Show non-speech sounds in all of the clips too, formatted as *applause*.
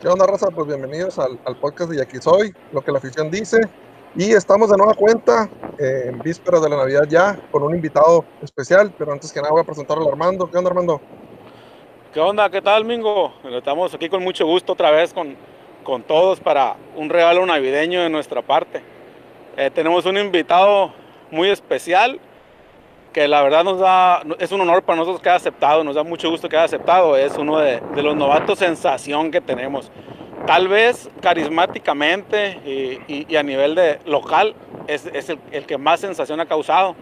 ¿Qué onda, raza? Pues bienvenidos al, al podcast de Yaqui Soy, lo que la afición dice. Y estamos de nueva cuenta, eh, en vísperas de la Navidad ya, con un invitado especial. Pero antes que nada voy a presentarlo a Armando. ¿Qué onda, Armando? ¿Qué onda? ¿Qué tal, Mingo? Estamos aquí con mucho gusto otra vez con, con todos para un regalo navideño de nuestra parte. Eh, tenemos un invitado muy especial que la verdad nos da, es un honor para nosotros que haya aceptado, nos da mucho gusto que haya aceptado, es uno de, de los novatos sensación que tenemos. Tal vez carismáticamente y, y, y a nivel de local es, es el, el, que más sensación ha causado,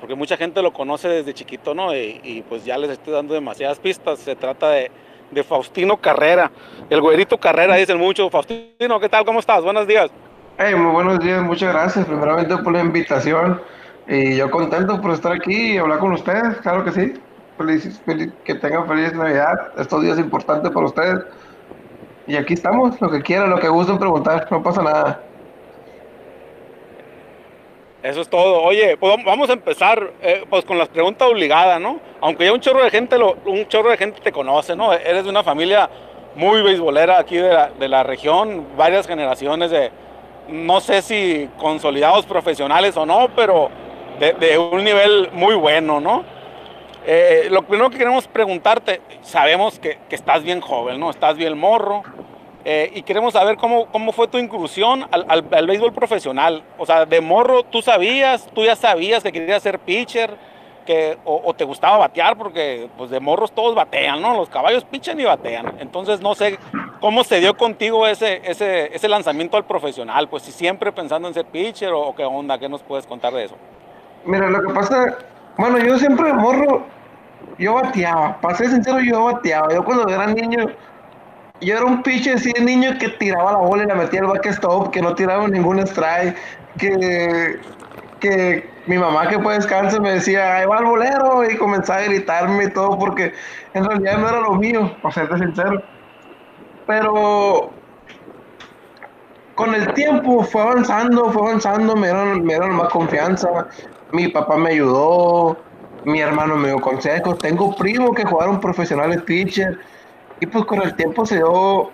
porque mucha gente lo conoce desde chiquito, ¿no? Y, y pues ya les estoy dando demasiadas pistas, se trata de, de Faustino Carrera, el güerito Carrera, dicen mucho. Faustino, ¿qué tal? ¿Cómo estás? Buenos días. Hey, muy buenos días, muchas gracias primeramente por la invitación. Y yo contento por estar aquí y hablar con ustedes, claro que sí. Feliz, que tengan feliz Navidad. Estos días importantes para ustedes. Y aquí estamos, lo que quieran, lo que gusten preguntar, no pasa nada. Eso es todo. Oye, pues vamos a empezar eh, pues con las preguntas obligadas, ¿no? Aunque ya un chorro de gente lo, un chorro de gente te conoce, ¿no? Eres de una familia muy beisbolera aquí de la, de la región, varias generaciones de, no sé si consolidados profesionales o no, pero de, de un nivel muy bueno, ¿no? Eh, lo primero que queremos preguntarte, sabemos que, que, estás bien joven, ¿no? Estás bien morro, eh, y queremos saber cómo, cómo fue tu incursión al, al, al, béisbol profesional. O sea, de morro, ¿tú sabías, tú ya sabías que querías ser pitcher, que, o, o, te gustaba batear? Porque pues de morros todos batean, ¿no? Los caballos pichan y batean. Entonces, no sé cómo se dio contigo ese, ese, ese lanzamiento al profesional, pues si siempre pensando en ser pitcher o, o qué onda, ¿qué nos puedes contar de eso? Mira, lo que pasa, bueno, yo siempre morro, yo bateaba, para ser sincero, yo bateaba. Yo cuando era niño, yo era un pitcher así de niño que tiraba la bola y la metía al backstop, que no tiraba ningún strike, que, que mi mamá que fue descanso me decía, ahí va el bolero, y comenzaba a gritarme y todo, porque en realidad no era lo mío, para serte sincero. Pero con el tiempo fue avanzando, fue avanzando, me dieron, me dieron más confianza, mi papá me ayudó, mi hermano me dio consejos, tengo primos que jugaron profesionales pitcher, y pues con el tiempo se dio,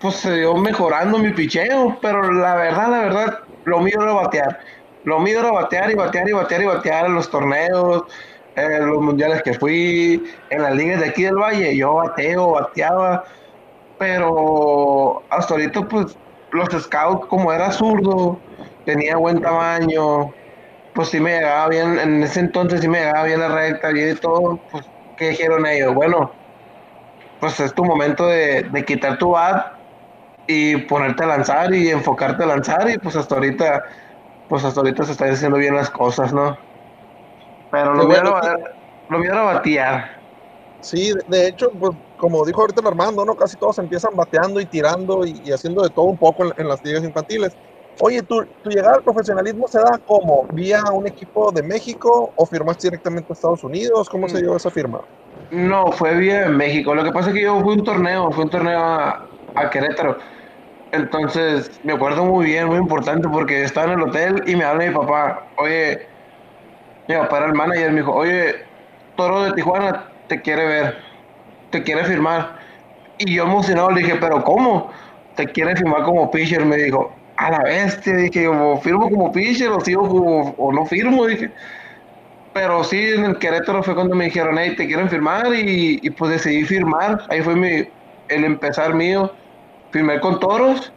pues se dio mejorando mi picheo, pero la verdad, la verdad, lo mío era batear. Lo mío era batear y batear y batear y batear en los torneos, en los mundiales que fui, en las ligas de aquí del Valle, yo bateo, bateaba, pero hasta ahorita pues los scouts como era zurdo, tenía buen tamaño, pues sí me llegaba bien, en ese entonces sí me llegaba bien la recta y todo, pues ¿qué dijeron ellos? Bueno, pues es tu momento de, de, quitar tu bat y ponerte a lanzar y enfocarte a lanzar y pues hasta ahorita pues hasta ahorita se están haciendo bien las cosas, ¿no? Pero lo bueno, era, lo mío era batear. Sí, de hecho, pues como dijo ahorita el Armando, ¿no? Casi todos empiezan bateando y tirando y, haciendo de todo un poco en, las ligas infantiles. Oye, ¿tu, ¿tu, llegada al profesionalismo se da como? ¿Vía un equipo de México o firmaste directamente a Estados Unidos? ¿Cómo se dio esa firma? No, fue vía México. Lo que pasa es que yo fui un torneo, fue un torneo a, a, Querétaro. Entonces, me acuerdo muy bien, muy importante, porque estaba en el hotel y me habla mi papá. Oye, mi papá el manager, me dijo, oye, Toro de Tijuana te quiere ver, te quiere firmar. Y yo emocionado le dije, pero ¿cómo? Te quiere firmar como pitcher, me dijo. A la bestia, dije, o firmo como pitcher o sigo como, o no firmo, dije pero sí, en el Querétaro fue cuando me dijeron, hey, te quieren firmar y, pues decidí firmar. Ahí fue mi, el empezar mío. Firmé con Toros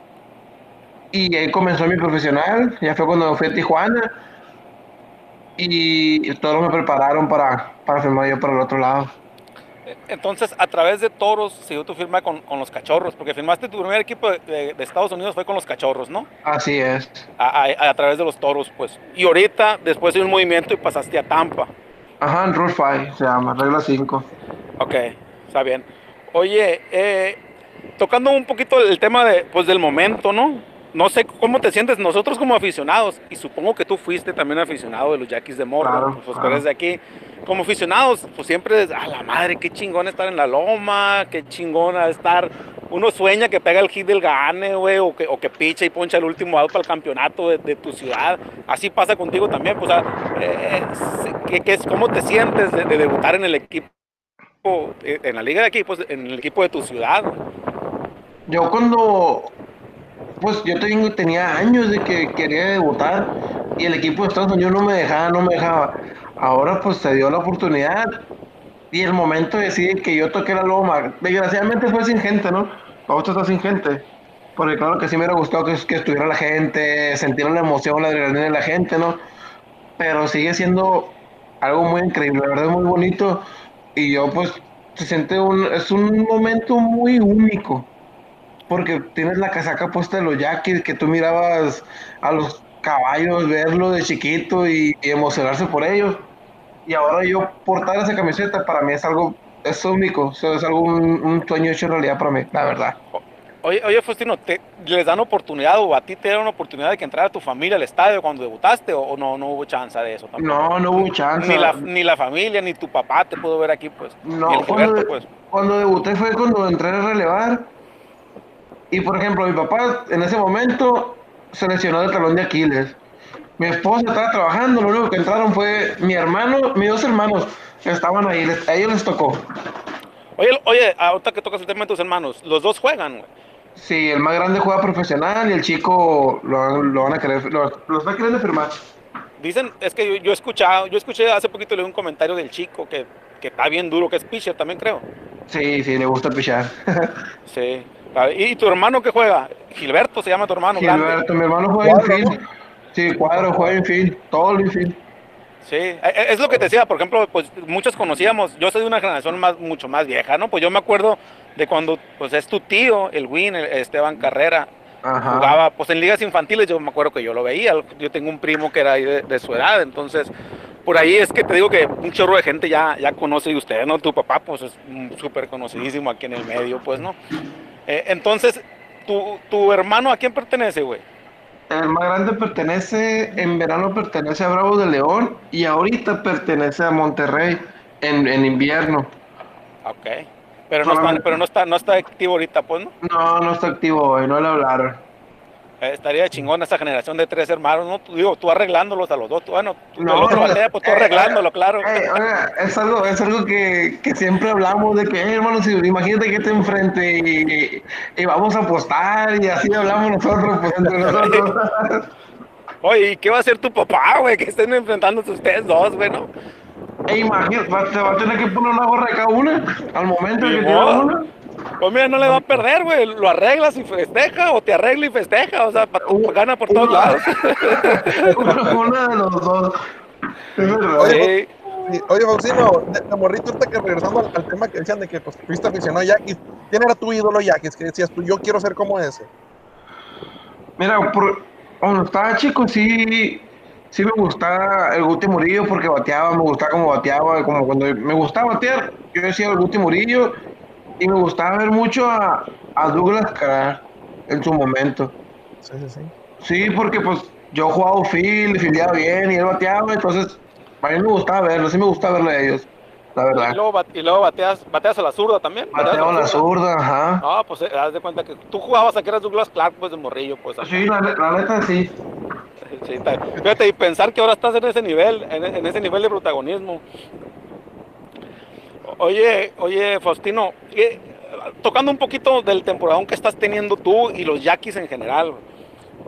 y ahí comenzó mi profesional. Ya fue cuando fui a Tijuana y, Toros me prepararon para, para firmar yo para el otro lado. Entonces, a través de Toros siguió tu firma con, con, los Cachorros, porque firmaste tu primer equipo de, de, de, Estados Unidos fue con los Cachorros, ¿no? Así es. A, a, a, través de los Toros, pues. Y ahorita, después de un movimiento y pasaste a Tampa. Ajá, en Rule 5 se llama, regla 5. Ok, está bien. Oye, eh, tocando un poquito el tema de, pues, del momento, ¿no? No sé cómo te sientes nosotros como aficionados, y supongo que tú fuiste también aficionado de los Yaquis de Morro, Claro, pues claro. eres de aquí. Como aficionados, pues siempre, a la madre, qué chingón estar en la loma, qué chingona estar. Uno sueña que pega el hit del gane, güey, o que, o que picha y poncha el último out para el campeonato de, de tu ciudad. Así pasa contigo también, pues, o sea, eh, eh, ¿qué, qué es, ¿cómo te sientes de, de debutar en el equipo, eh, en la liga de aquí, pues, en el equipo de tu ciudad? Yo cuando, pues yo tengo- tenía años de que quería debutar y el equipo de Estados Unidos no me dejaba, no me dejaba. Ahora pues se dio la oportunidad y el momento de decir que yo toqué la loma, desgraciadamente fue sin gente, ¿no? Ahorita está sin gente. Porque claro que sí me hubiera gustado que, que estuviera la gente, sentir la emoción, la adrenalina de la gente, ¿no? Pero sigue siendo algo muy increíble, la verdad es muy bonito y yo pues se siente un, es un momento muy único porque tienes la casaca puesta de los yaquis, que tú mirabas a los caballos, verlo de chiquito y, y emocionarse por ellos. Y ahora yo portar esa camiseta para mí es algo, es único, o sea, es algo, un, un sueño hecho realidad para mí, la verdad. Oye, oye Faustino, ¿te, ¿les dan oportunidad o a ti te dieron oportunidad de que entrara tu familia al estadio cuando debutaste o, no, no hubo chance de eso tampoco? No, no hubo chance. Ni la, ni la familia, ni tu papá te pudo ver aquí, pues. No, el cuando, pues. cuando debuté fue cuando entré a relevar. Y por ejemplo, mi papá en ese momento se lesionó del talón de Aquiles. Mi esposa estaba trabajando, lo único que entraron fue mi hermano, mis dos hermanos estaban ahí, les- a ellos les tocó. Oye, oye, ahorita que tocas el tema de tus hermanos, los dos juegan, güey. Sí, el más grande juega profesional y el chico lo, lo van a querer, lo, lo está queriendo firmar. Dicen, es que yo, yo he escuchado, yo escuché hace poquito leí un comentario del chico que, que está bien duro, que es pitcher también creo. Sí, sí, le gusta pichar. *laughs* Sí. ¿Y, tu hermano que juega? Gilberto se llama tu hermano, grande. Gilberto, mi hermano juega Cuadro, infield. Sí, cuadro, juega infield, todo el infield. Sí, e- e- es lo que te decía, por ejemplo, pues muchos conocíamos, yo soy de una generación más, mucho más vieja, ¿no? Pues yo me acuerdo de cuando, pues es tu tío, el Win, el Esteban Carrera, Ajá. jugaba, pues en ligas infantiles, yo me acuerdo que yo lo veía, yo tengo un primo que era ahí de, de su edad, entonces, por ahí es que te digo que un chorro de gente ya, ya conoce de ustedes, ¿no? Tu papá, pues es súper conocidísimo aquí en el medio, pues, ¿no? Eh, entonces, tu, tu hermano, ¿a quién pertenece, güey? El más grande pertenece, en verano pertenece a Bravos de León y ahorita pertenece a Monterrey en, en invierno. Ok. Pero no, está, pero no está, no está activo ahorita, pues, ¿no? No, no está activo hoy, no le hablaron. Eh, estaría chingón esa generación de tres hermanos, ¿no? Tú, digo, tú arreglándolos a los dos, tú, bueno, tú, No, el otro batea, pues tú eh, arreglándolo, claro. Ey, oiga, es algo, es algo que, que siempre hablamos de que, "Ey, hermano, si, imagínate que esté enfrente y, y vamos a apostar y así hablamos nosotros, pues entre *laughs* nosotros. Oye, ¿y qué va a hacer tu papá, güey? Que estén enfrentándose ustedes dos, güey, ¿no? Ey, imagínate, va, te va a tener que poner una gorra de cada una al momento Ni que tira una. Pues mira, no le va a perder, güey. Lo arreglas y festeja, o te arregla y festeja, o sea, pa- Uh, gana por todos uh. lados. *laughs* Una, de los dos. Es verdad. Oye, Sí. Sí, Oye, Faustino, de, de morrito, ahorita que regresando al, al tema que decían de que pues, fuiste aficionado a Yaquis, ¿quién era tu ídolo Yaquis? Que decías tú, yo quiero ser como ese. Mira, por, cuando estaba chico sí, sí me gustaba el Guti Murillo porque bateaba, me gustaba cómo bateaba, como cuando me gustaba batear, yo decía el Guti Murillo y me gustaba ver mucho a, a Douglas Carr en su momento. Sí, sí, sí. Sí, porque pues yo jugaba field, fildeaba bien y él bateaba, entonces a mí me gustaba verlo, sí me gustaba verlo a ellos, la Y verdad. luego, y luego bateas, bateas a la zurda también. ¿Bateas Bateaba la zurda, ajá. No, pues eh, haz de cuenta que tú jugabas a que eras Douglas Clark, pues de morrillo, pues. acá. Sí, la, la neta sí. *laughs* Sí, Fíjate, y pensar que ahora estás en ese nivel, en, en ese nivel de protagonismo. Oye, oye, Faustino, ¿qué- tocando un poquito del temporadón que estás teniendo tú y los Yaquis en general,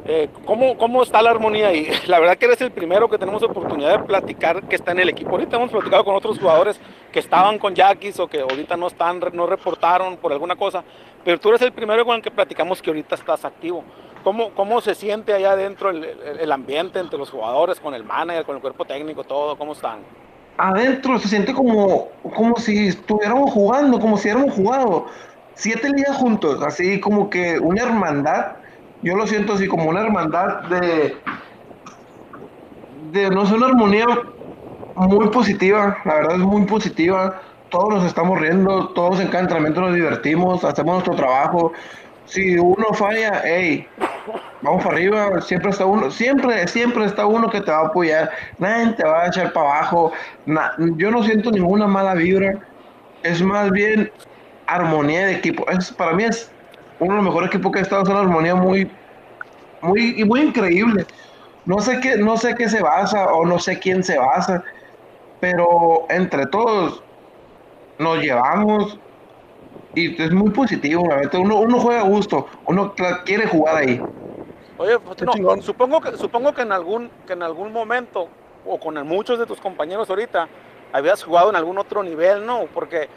eh, ¿cómo, ¿cómo está la armonía ahí? *laughs* La verdad que eres el primero que tenemos oportunidad de platicar que está en el equipo. Ahorita hemos platicado con otros jugadores que estaban con Yaquis o que ahorita no están, no reportaron por alguna cosa, pero tú eres el primero con el que platicamos que ahorita estás activo. ¿Cómo, cómo se siente allá adentro el- el ambiente entre los jugadores, con el manager, con el cuerpo técnico, todo? ¿Cómo están? Adentro se siente como, como si estuviéramos jugando, como si hubiéramos jugado siete ligas juntos, así como que una hermandad. Yo lo siento así como una hermandad de, de no sé, una armonía muy positiva, la verdad es muy positiva. todos nos estamos riendo, todos en cada entrenamiento nos divertimos, hacemos nuestro trabajo. Si uno falla, hey, vamos para arriba, siempre está uno, siempre, siempre está uno que te va a apoyar, nadie te va a echar para abajo, yo no siento ninguna mala vibra, es más bien armonía de equipo, es, para mí es uno de los mejores equipos que ha estado, es una armonía muy, muy, muy increíble. No sé qué, no sé qué se basa o no sé quién se basa, pero entre todos nos llevamos y es muy positivo, la verdad. Uno, uno juega a gusto, uno quiere jugar ahí. Oye, pues, no, supongo que supongo que en algún que en algún momento o con muchos de tus compañeros ahorita habías jugado en algún otro nivel, ¿no? Porque eh,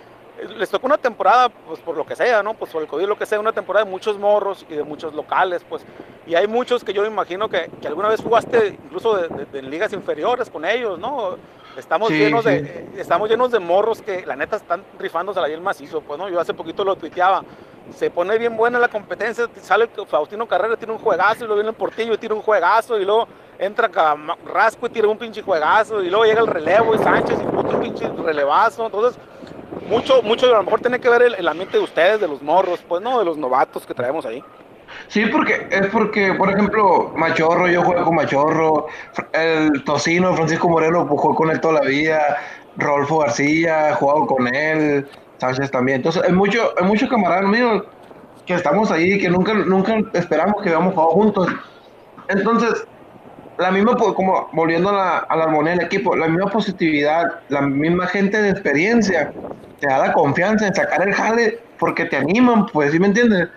les tocó una temporada, pues por lo que sea, ¿no? Pues por el COVID, lo que sea, una temporada de muchos morros y de muchos locales, pues. Y hay muchos que yo me imagino que, que alguna vez jugaste incluso de, de- de en ligas inferiores con ellos, ¿no? Estamos Sí, llenos de sí. eh, estamos llenos de morros que la neta están rifándose ahí el macizo, pues, ¿no? Yo hace poquito lo tuiteaba. Se pone bien buena la competencia, sale Faustino Carrera, tiene un juegazo, y luego viene el Portillo y tira un juegazo, y luego entra Rasco y tira un pinche juegazo, y luego llega el relevo y Sánchez y otro pinche relevazo. Entonces, mucho, mucho a lo mejor tiene que ver el, el ambiente de ustedes, de los morros, pues, ¿no? De los novatos que traemos ahí. Sí, porque es porque, por ejemplo, Machorro, yo juego con Machorro, el Tocino, Francisco Moreno, pues juego con él toda la vida, Rodolfo García, he jugado con él, Sánchez también. Entonces, hay muchos hay muchos camaradas míos que estamos ahí, que nunca, nunca esperamos que habíamos jugado juntos. Entonces, la misma, po- como volviendo a la, a la armonía del equipo, la misma positividad, la misma gente de experiencia, te da la confianza en sacar el jale porque te animan, pues, ¿sí me entiendes?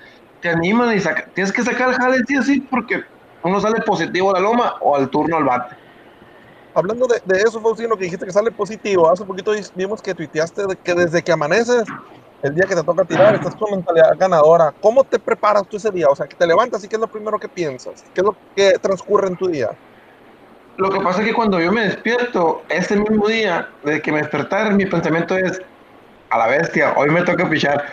Te animan y saca- tienes que sacar el jale sí o sí porque uno sale positivo a la loma o al turno al bate. Hablando de, de eso, Faustino, que dijiste que sale positivo, hace poquito vimos que tuiteaste de que desde que amaneces, el día que te toca tirar, estás con mentalidad ganadora. ¿Cómo te preparas tú ese día? O sea, que te levantas y qué es lo primero que piensas? ¿Qué es lo que transcurre en tu día? Lo que pasa es que cuando yo me despierto, ese mismo día de que me despertar, mi pensamiento es, a la bestia, hoy me toca pichar,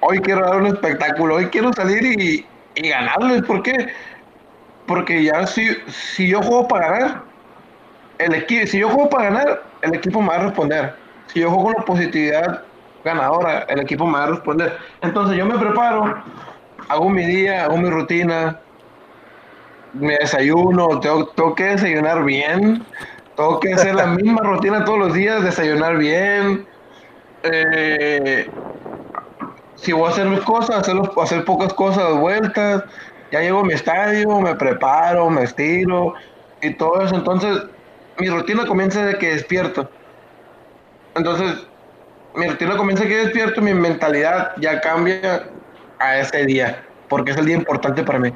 hoy quiero dar un espectáculo, hoy quiero salir y, y ganarles. ¿Por qué? Porque ya si, si yo juego para ganar, el equipo, si yo juego para ganar, el equipo me va a responder. Si yo juego con la positividad ganadora, el equipo me va a responder. Entonces yo me preparo, hago mi día, hago mi rutina, me desayuno, tengo, tengo que desayunar bien, tengo que hacer la *laughs* misma rutina todos los días, desayunar bien. eh, si voy a hacer mis cosas, hacerlo- hacer pocas cosas vueltas, ya llego a mi estadio, me preparo, me estiro y todo eso. Entonces, mi rutina comienza de que despierto. Entonces, mi rutina comienza de que despierto, mi mentalidad ya cambia a ese día, porque es el día importante para mí.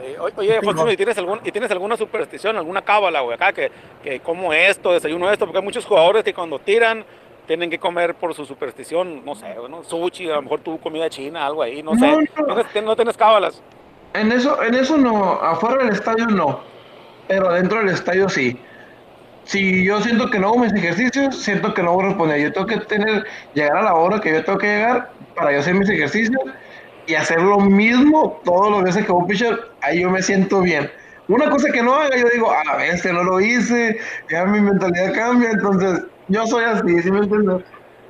Eh, oye, ¿y tienes, algún, ¿y tienes alguna superstición, alguna cábala, güey, acá, que, que como esto, desayuno esto? Porque hay muchos jugadores que cuando tiran tienen que comer por su superstición, no sé, ¿no? sushi, a lo mejor tu comida china, algo ahí, no, No, sé. no. ¿Tienes- tienes- ¿No tienes cábalas? En eso, en eso no, afuera del estadio no, pero dentro del estadio sí. Si yo siento que no hago mis ejercicios, siento que no voy a responder. Yo tengo que tener, llegar a la hora que yo tengo que llegar para yo hacer mis ejercicios y hacer lo mismo todos los veces que a pitcher, ahí yo me siento bien. Una cosa que no haga, yo digo, a la vez no lo hice, ya mi mentalidad cambia, entonces yo soy así, ¿sí me entiendes?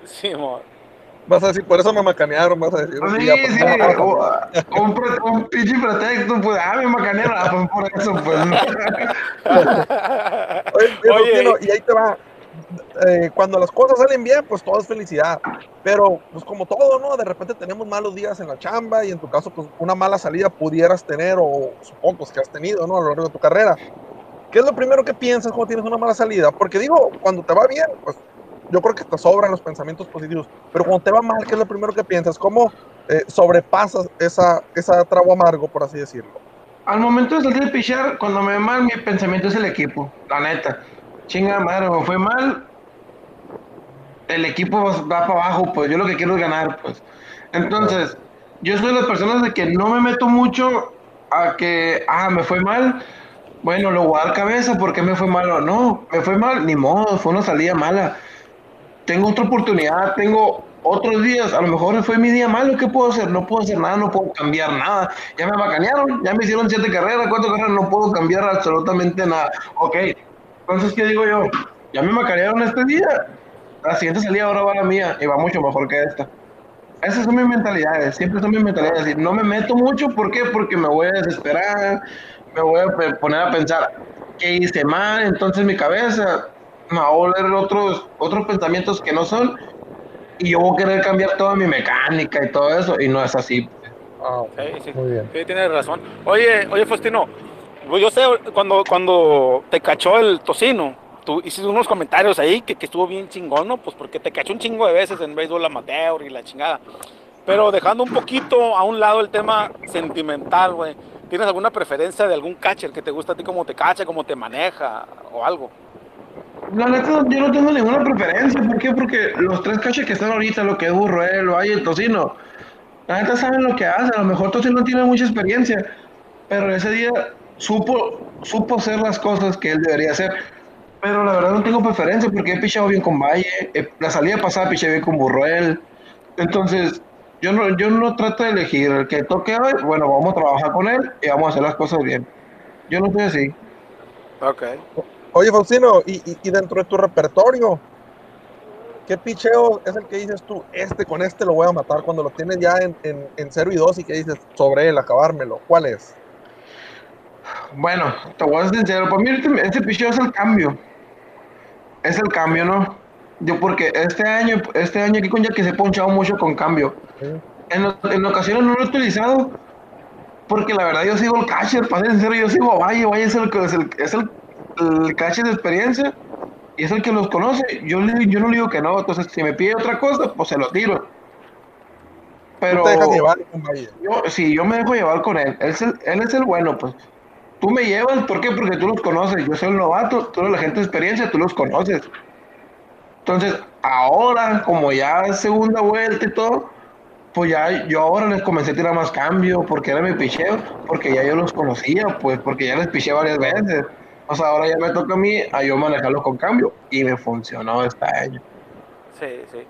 Sí, amor. Vas a decir, por eso me macanearon, vas a decir. Sí, ya, pues, sí, ya, o- un, pre- un pinche pretexto, pues, ah, me macanearon, ah, pues por eso, pues. *laughs* Oye, Oye, Faustino, y ahí te va. Eh, cuando las cosas salen bien, pues todo es felicidad. Pero, pues como todo, ¿no? De repente tenemos malos días en la chamba y en tu caso, pues una mala salida pudieras tener o supongo que has tenido, ¿no? A lo largo de tu carrera. ¿Qué es lo primero que piensas cuando tienes una mala salida? Porque digo, cuando te va bien, pues yo creo que te sobran los pensamientos positivos. Pero cuando te va mal, ¿qué es lo primero que piensas? ¿Cómo eh, sobrepasas esa, esa trago amargo, por así decirlo? Al momento de salir de pichar, cuando me va mal, mi pensamiento es el equipo, la neta. Chinga madre, me fue mal. El equipo va para abajo, pues yo lo que quiero es ganar, pues. Entonces, yo soy de las personas de que no me meto mucho a que, ah, me fue mal. Bueno, lo voy a dar cabeza porque me fue mal o no. Me fue mal, ni modo, fue una salida mala. Tengo otra oportunidad, tengo otros días, a lo mejor fue mi día malo, ¿qué puedo hacer? No puedo hacer nada, no puedo cambiar nada. Ya me bacanearon, ya me hicieron siete carreras, cuatro carreras, no puedo cambiar absolutamente nada. Ok, entonces, ¿qué digo yo? Ya me macanearon este día, la siguiente salida ahora va la mía y va mucho mejor que esta. Esas son mis mentalidades, siempre son mis mentalidades. No me meto mucho, ¿por qué? Porque me voy a desesperar, me voy a poner a pensar, ¿qué hice mal? Entonces mi cabeza me va a volver otros, otros pensamientos que no son y yo voy a querer cambiar toda mi mecánica y todo eso y no es así. Ah, Sí, sí, Muy bien. sí, tienes razón. Oye, oye, Faustino, pues yo sé, cuando, cuando te cachó el tocino, tú hiciste unos comentarios ahí que, que estuvo bien chingón, ¿no? Pues porque te cachó un chingo de veces en béisbol amateur y la chingada. Pero dejando un poquito a un lado el tema sentimental, güey. ¿Tienes alguna preferencia de algún catcher que te gusta a ti cómo te cacha, cómo te maneja o algo? La neta, yo no tengo ninguna preferencia. ¿Por qué? Porque los tres caches que están ahorita, lo que es Burruel, Valle el Tocino, la neta saben lo que hacen. A lo mejor Tocino no tiene mucha experiencia, pero ese día supo, supo hacer las cosas que él debería hacer. Pero la verdad no tengo preferencia porque he pichado bien con Valle, eh, la salida pasada piché bien con Burruel. Entonces, yo no, yo no trato de elegir el que toque hoy, bueno, vamos a trabajar con él y vamos a hacer las cosas bien. Yo no soy así. Ok. Oye, Faustino, y, y- y dentro de tu repertorio, ¿qué picheo es el que dices tú? Este con este lo voy a matar cuando lo tienes ya en, en, en 0 y 2 y que dices sobre él, acabármelo. ¿Cuál es? Bueno, te voy a ser sincero, para mí este, este picheo es el cambio. Es el cambio, ¿no? Yo porque este año, este año aquí con ya que se he ponchado mucho con cambio. En, en ocasiones no lo he utilizado porque la verdad yo sigo el catcher, para ser sincero, yo sigo Valle, Valle es el, que- es el, es el, el catcher de experiencia y es el que los conoce. Yo, yo no le digo que no, entonces si me pide otra cosa, pues se lo tiro. Pero Tú te dejas llevar con Valle. yo, sí, yo me dejo llevar con él. Él es el, él es el bueno, pues. Tú me llevas, ¿por qué? Porque tú los conoces. Yo soy el novato, tú eres la gente de experiencia, tú los conoces. Entonces, ahora, como ya segunda vuelta y todo, pues ya yo ahora les comencé a tirar más cambio, porque era mi picheo, porque ya yo los conocía, pues, porque ya les piché varias veces. O sea, ahora ya me toca a mí a yo manejarlos con cambio. Y me funcionó este año. Sí, sí.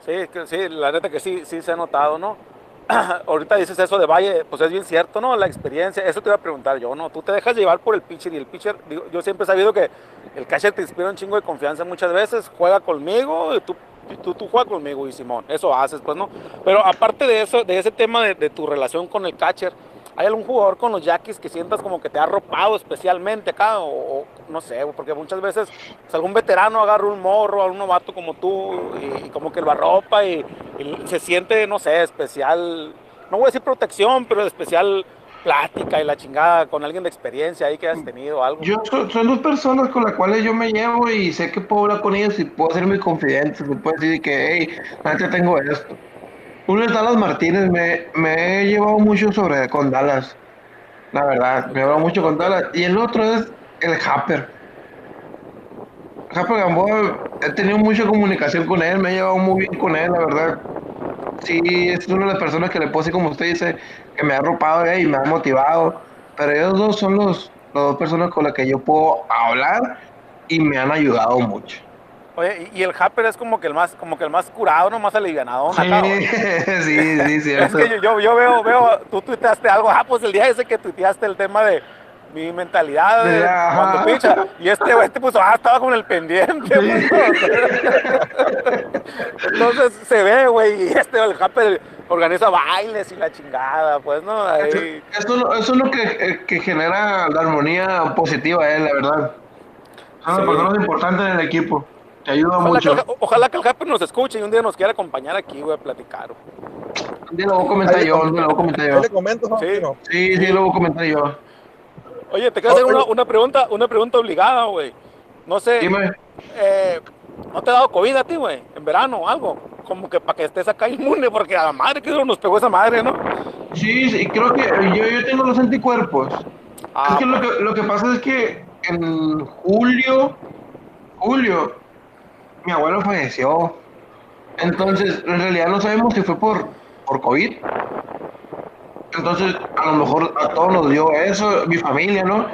Sí, sí, la neta que sí, sí se ha notado, ¿no? *clears throat* Ahorita dices eso de Valle, pues es bien cierto, ¿no? La experiencia, eso te iba a preguntar yo, ¿no? Tú te dejas llevar por el pitcher y el pitcher, digo, yo siempre he sabido que el catcher te inspira un chingo de confianza muchas veces, juega conmigo, y tú, tú, tú juegas conmigo y Simón, eso haces, pues, ¿no? Pero aparte de eso, de ese tema de, de tu relación con el catcher, ¿hay algún jugador con los Yaquis que sientas como que te ha arropado especialmente acá? O, no sé, porque muchas veces pues, algún veterano agarra un morro, a un novato como tú, y, como que lo arropa y, y se siente, no sé, especial, no voy a decir protección, pero especial plática y la chingada con alguien de experiencia ahí que has tenido algo. Yo so- son dos personas con las cuales yo me llevo y sé que puedo hablar con ellos y puedo ser muy confidente. Se puede decir que, hey, antes tengo esto. Uno es Dallas Martínez, me, he llevado mucho sobre con Dallas. La verdad, me he llevado mucho con Dallas. Y el otro es el Happer. Happer Gamboa, he tenido mucha comunicación con él, me he llevado muy bien con él, la verdad. Sí, es una de las personas que le decir, como usted dice, que me ha arropado eh, y me ha motivado. Pero ellos dos son los, las dos personas con las que yo puedo hablar y me han ayudado mucho. Oye, y, el Happer es como que el más, como que el más curado, no más alivianado. *laughs* Sí, sí, *laughs* sí, Es que yo, veo, veo, tú tuiteaste algo, ah, pues el día ese que tuiteaste el tema de mi mentalidad de Ajá. cuando picha, y este güey te puso, ah, estaba con el pendiente, pues. *laughs* Entonces se ve, güey, y este, el Happer organiza bailes y la chingada, pues, ¿no? Ahí, Eso, eso es lo que, eh, que genera la armonía positiva, eh, la verdad. Son Sí. las personas importantes en el equipo. Te ayuda ojalá, que, mucho. el- ojalá que el Happer nos escuche y un día nos quiera acompañar aquí, güey, a platicar. Un día lo voy a comentar yo, un día lo voy a comentar ¿Qué yo. le comentas, Faustino? Sí, sí, lo voy a comentar yo. Oye, te quiero hacer Oye. una, una pregunta, una pregunta obligada, güey. No sé, Dime. eh, ¿no te ha dado COVID a ti, güey? En verano o algo. Como que para que estés acá inmune, porque a la madre que nos pegó esa madre, ¿no? Sí, sí, creo que yo, yo tengo los anticuerpos. Ah, es que lo, que lo que pasa es que en julio, julio, mi abuelo falleció. Entonces, en realidad no sabemos si fue por, por COVID. Entonces, a lo mejor a todos nos dio eso, mi familia, ¿no?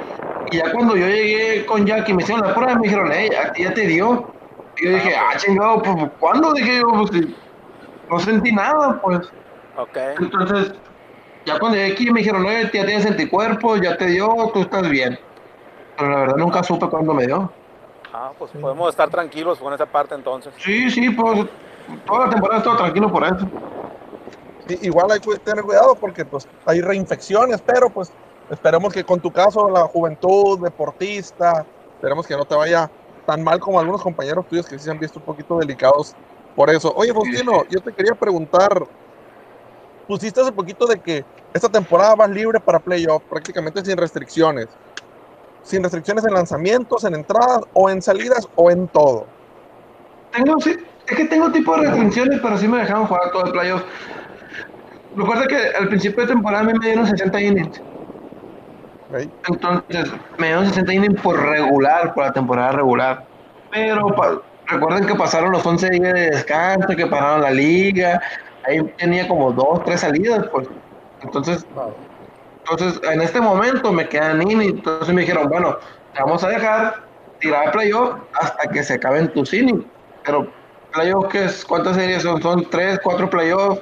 Y ya cuando yo llegué con Jackie, me hicieron la prueba, me dijeron, hey, a ti ya te dio. Y yo dije, ah, chingado, pues, ¿cuándo? Dije yo, pues, no sentí nada, pues. ok. Entonces, ya cuando llegué aquí me dijeron, oye, ya tienes anticuerpos, ya te dio, tú estás bien. Pero la verdad nunca supe cuándo me dio. Ajá, pues podemos estar tranquilos con esa parte entonces. Sí, sí, pues toda la temporada he estado tranquilo por eso. I- igual hay que tener cuidado porque pues hay reinfecciones, pero pues esperemos que con tu caso, la juventud, deportista, esperemos que no te vaya tan mal como algunos compañeros tuyos que sí se han visto un poquito delicados por eso. Oye, Faustino, yo te quería preguntar, pusiste hace poquito de que esta temporada vas libre para playoff, prácticamente sin restricciones. Sin restricciones en lanzamientos, en entradas o en salidas o en todo. Tengo, sí, es que tengo tipo de restricciones, pero sí me dejaron jugar todo el playoff. Recuerda que al principio de temporada me dieron 60 innings. Entonces, me dieron 60 innings por regular, por la temporada regular. Pero recuerden que pasaron los 11 días de descanso, que pararon la liga. Ahí tenía como dos, tres salidas, pues. Entonces, entonces en este momento me quedan innings. Entonces me dijeron, bueno, te vamos a dejar tirar playoff hasta que se acaben tus innings. Pero playoff, ¿qué es? ¿Cuántas series son? Son tres, cuatro playoffs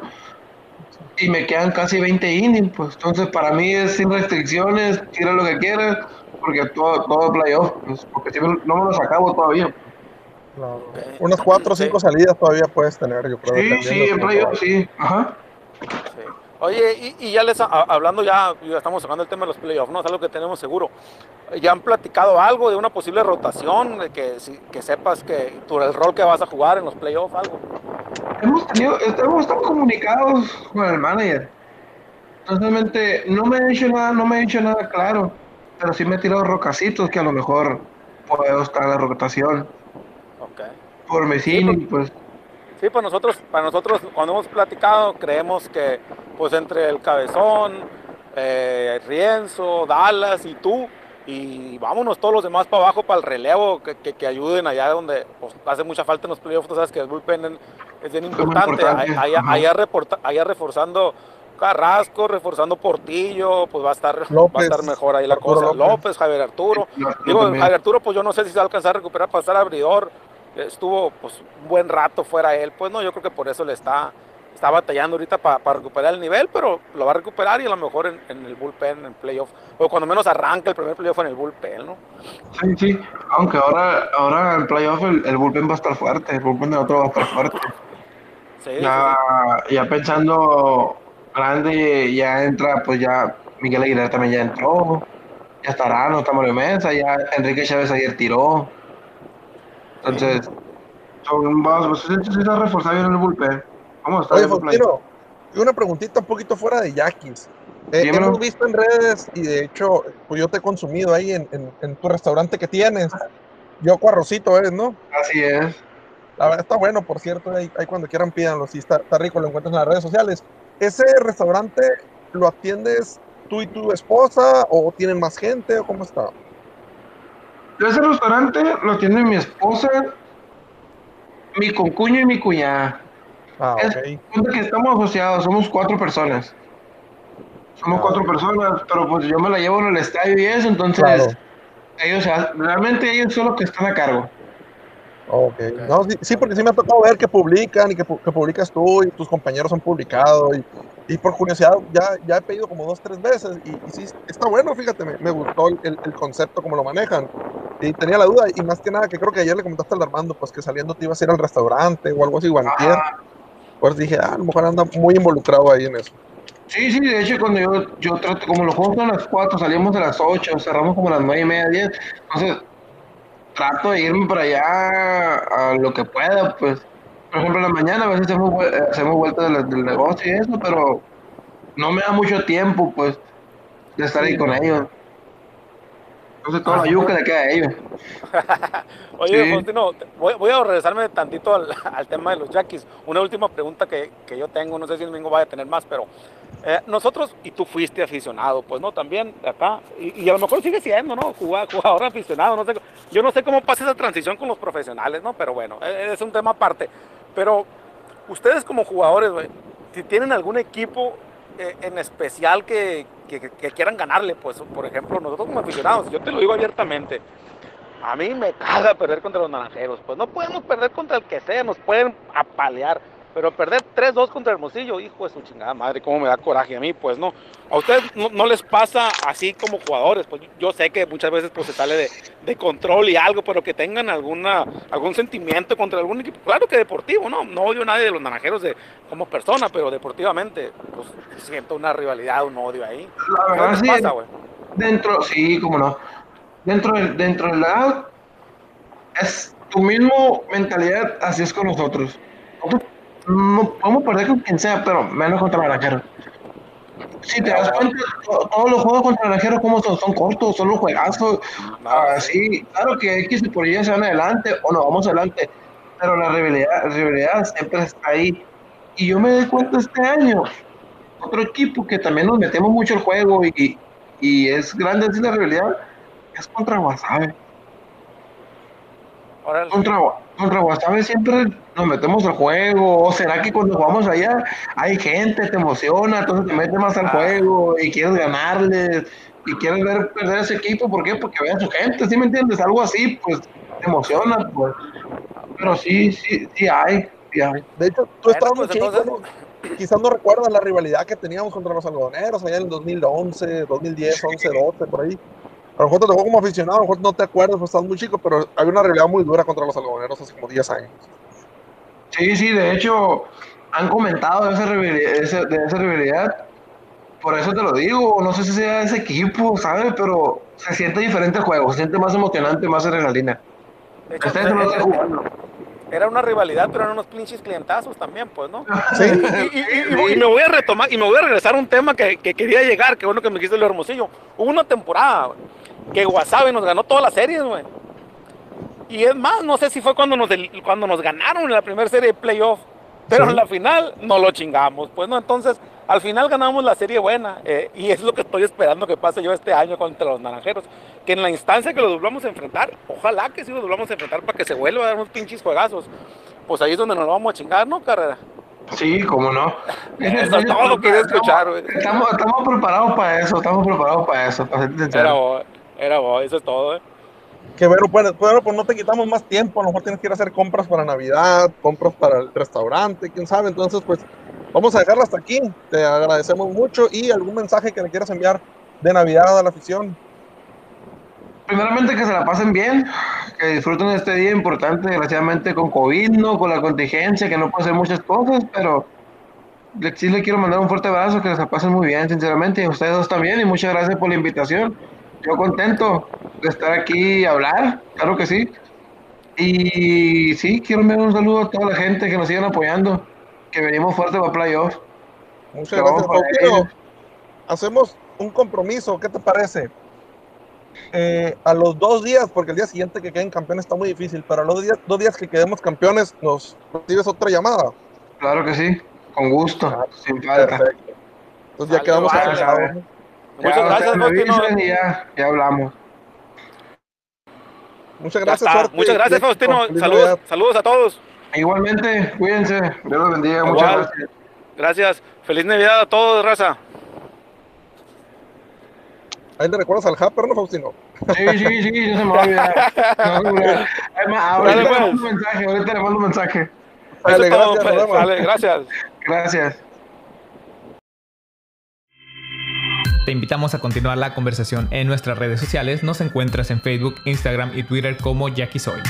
y me quedan casi 20 innings, pues entonces para mí es sin restricciones, tira lo que quieras, porque todo, todo playoff, pues, porque si no no me los acabo todavía. Unas cuatro o cinco salidas todavía puedes tener, yo creo. Sí, sí, en playoff sí, ajá. Sí. Oye, y, y ya les, a- hablando ya, ya estamos sacando el tema de los playoffs, ¿no? Es algo que tenemos seguro. ¿Ya han platicado algo de una posible rotación? De que, si- que sepas que tú, el rol que vas a jugar en los playoffs, algo. Hemos tenido, hemos estado comunicados con el manager. Entonces, no me he dicho nada, no me he dicho nada claro, pero sí me he tirado rocacitos que a lo mejor puedo estar en la rotación Ok. por mi Sí, innings, pues. Sí, pues nosotros, para nosotros, cuando hemos platicado, creemos que pues entre el Cabezón, eh, Rienzo, Dallas y tú, y vámonos todos los demás para abajo para el relevo, que, que- que ayuden allá donde pues, hace mucha falta en los playoffs, tú sabes que el bullpen en- es bien importante, allá, ajá. allá reporta- allá reforzando Carrasco, reforzando Portillo, pues va a estar, va a estar mejor ahí la Arturo cosa, López. López, Javier Arturo, Digo. Javier Arturo, pues yo no sé si se va a alcanzar a recuperar para estar abridor. Estuvo pues un buen rato fuera él, pues no, yo creo que por eso le está, está batallando ahorita para recuperar el nivel, pero lo va a recuperar y a lo mejor en, en el bullpen, en playoff, o cuando menos arranca el primer playoff en el bullpen, ¿no? Sí, sí, aunque ahora, ahora en playoff el, el bullpen va a estar fuerte, el bullpen de otro va a estar fuerte. *laughs* Sí, sí, Ya, ya pensando grande, ya entra, pues ya Miguel Aguilar también ya entró, ya estará, no está Mario Mesa, ya Enrique Chávez ayer tiró. Entonces, son, vamos, pues, se ha reforzado bien el bullpen. ¿Cómo está Oye, el playoff? Faustino, y una preguntita un poquito fuera de Yaquis. Eh, hemos visto en redes y de hecho, pues yo te he consumido ahí en, en- en tu restaurante que tienes. Yo Arrocito es, ¿no? Así es. La verdad está bueno, por cierto, ahí, ahí cuando quieran pídanlo, sí está, está rico, lo encuentras en las redes sociales. ¿Ese restaurante lo atiendes tú y tu esposa o tienen más gente o cómo está? Ese restaurante lo tiene mi esposa, mi concuño y mi cuñada. Ah, Es- ok. Cuenta que estamos asociados, somos cuatro personas. Somos Ah, cuatro personas, pero pues yo me la llevo en el estadio y eso, entonces Claro. ellos ha- realmente ellos son los que están a cargo. Ok. No, sí, sí, porque sí me ha tocado ver que publican y que, que publicas tú y tus compañeros han publicado. Y, y por curiosidad, ya, ya he pedido como dos, tres veces. Y, y sí, está bueno, fíjate, me, me gustó el- el concepto, como lo manejan. Y tenía la duda, y más que nada, que creo que ayer le comentaste al Armando, pues que saliendo te ibas a ir al restaurante o algo así, o antier. Pues dije, ah, a lo mejor anda muy involucrado ahí en eso. Sí, sí, de hecho cuando yo, yo trato, como los juegos son a las cuatro, salimos a las ocho, cerramos como a las nueve y media, diez, entonces trato de irme para allá a lo que pueda, pues. Por ejemplo, en la mañana a veces hacemos, hacemos vueltas del, del negocio y eso, pero no me da mucho tiempo, pues, de estar ahí con ellos. Entonces toda la yuca le queda a ellos. *laughs* Oye, Sí. Faustino, te- voy, voy a regresarme tantito al, *laughs* al tema de los Yaquis. Una última pregunta que, que yo tengo, no sé si el domingo vaya a tener más, pero eh, nosotros, y tú fuiste aficionado, pues no, también acá, y, y a lo mejor sigue siendo, ¿no? Jugador, jugador aficionado, no sé, yo no sé cómo pasa esa transición con los profesionales, ¿no? Pero bueno, eh, es un tema aparte. Pero ustedes como jugadores, güey, si tienen algún equipo eh, en especial que, que- quieran ganarle, pues por ejemplo, nosotros como aficionados, yo te lo digo abiertamente, a mí me caga perder contra los naranjeros. Pues no podemos perder contra el que sea, nos pueden apalear. Pero perder 3-2 contra Hermosillo, hijo de su chingada madre, cómo me da coraje a mí, pues no. A ustedes no, no les pasa así como jugadores, pues yo sé que muchas veces pues se sale de, de control y algo, pero que tengan alguna algún sentimiento contra algún equipo. Claro que deportivo, ¿no? No odio a nadie de los naranjeros de, como persona, pero deportivamente, pues siento una rivalidad, un odio ahí. La ¿Qué verdad, sí, pasa, güey? dentro, sí, cómo no. Dentro del, dentro del lado, es tu mismo mentalidad, así es con nosotros. Nosotros no podemos perder con quien sea, pero menos contra Naranjeros. Si te das cuenta, to- todos los juegos contra Naranjeros, como son? Son cortos, son los juegazos. Así, claro que X y por Y se van adelante, o no, vamos adelante, pero la rivalidad, rivalidad siempre está ahí. Y yo me doy cuenta este año, otro equipo que también nos metemos mucho el juego y, y es grande así la rivalidad, es contra Wasabe. Órale. Contra, contra Wasabe siempre nos metemos al juego, o será que cuando jugamos allá hay gente, te emociona, entonces te metes más al Ah. juego y quieres ganarles y quieres ver perder ese equipo, ¿por qué? Porque vean su gente, ¿sí me entiendes? Algo así, pues te emociona, pues. Pero sí, sí, sí hay, sí hay. De hecho, tú Bueno, estabas muy pues, chico, entonces- ¿no? Quizás no recuerdas la rivalidad que teníamos contra los algodoneros allá en el 2011, 2010, 11, 12, por ahí. A lo mejor te tocó como aficionado, a lo mejor no te acuerdas, pues estás muy chico, pero había una rivalidad muy dura contra los algodoneros hace como 10 años. Sí, sí, de hecho, han comentado de esa rivalidad, de esa, de esa rivalidad. Por eso te lo digo, no sé si sea ese equipo, ¿sabes? Pero se siente diferente el juego, se siente más emocionante, más adrenalina. De hecho, Ustedes no lo están jugando. era una rivalidad, pero eran unos pinches clientazos también, pues, ¿no? Sí, Y, y- y- y me voy a retomar y me voy a regresar a un tema que, que quería llegar, que bueno que me dijiste lo hermosillo. Hubo una temporada güey, que Wasabe nos ganó todas las series, güey. Y es más, no sé si fue cuando nos, cuando nos ganaron en la primera serie de playoff, pero Sí. en la final no lo chingamos, pues no. Entonces, al final ganamos la serie buena eh, y es lo que estoy esperando que pase yo este año contra los naranjeros. Que en la instancia que los volvamos a enfrentar, ojalá que sí los volvamos a enfrentar para que se vuelva a dar unos pinches juegazos. Pues ahí es donde nos vamos a chingar, ¿no, carrera? Sí, cómo no. *laughs* Eso es todo lo que quería escuchar, güey. Estamos, estamos preparados para eso, estamos preparados para eso, para ser Era sincero. vos, era vos, eso es todo, ¿eh? que bueno, pues, bueno, pues no te quitamos más tiempo, a lo mejor tienes que ir a hacer compras para Navidad, compras para el restaurante, quién sabe, entonces pues vamos a dejarla hasta aquí, te agradecemos mucho y algún mensaje que le quieras enviar de Navidad a la afición. Primeramente que se la pasen bien, que disfruten este día importante, desgraciadamente con COVID, ¿no? con la contingencia, que no puede hacer muchas cosas, pero sí le quiero mandar un fuerte abrazo, que se la pasen muy bien, sinceramente, y a ustedes dos también, y muchas gracias por la invitación. Yo contento de estar aquí y hablar, claro que sí. Y sí, quiero enviar un saludo a toda la gente que nos sigan apoyando, que venimos fuerte para playoffs. Muchas gracias, ellos. Hacemos un compromiso, ¿qué te parece? Eh, a los dos días, porque el día siguiente que queden campeones está muy difícil, pero a los días, dos días que quedemos campeones, nos recibes otra llamada. Claro que sí, con gusto, sin falta. Perfecto. Entonces ya Vale, quedamos vale. Muchas Ya, gracias, Faustino. ya, ya hablamos. Muchas gracias, suerte Muchas gracias. Faustino. Saludos, saludos a todos. Igualmente, cuídense, Dios los bendiga, muchas gracias. Gracias. Feliz Navidad a todos, raza. Ahí le recuerdas al Happer, ¿no, Faustino? Sí, sí, sí, no se me va a olvidar. Además, ahorita Dale, le pues. mando un mensaje, ahorita le mando un mensaje. Dale, gracias, pues. Vale, gracias. Gracias. Te invitamos a continuar la conversación en nuestras redes sociales. Nos encuentras en Facebook, Instagram y Twitter como Jackie Soy.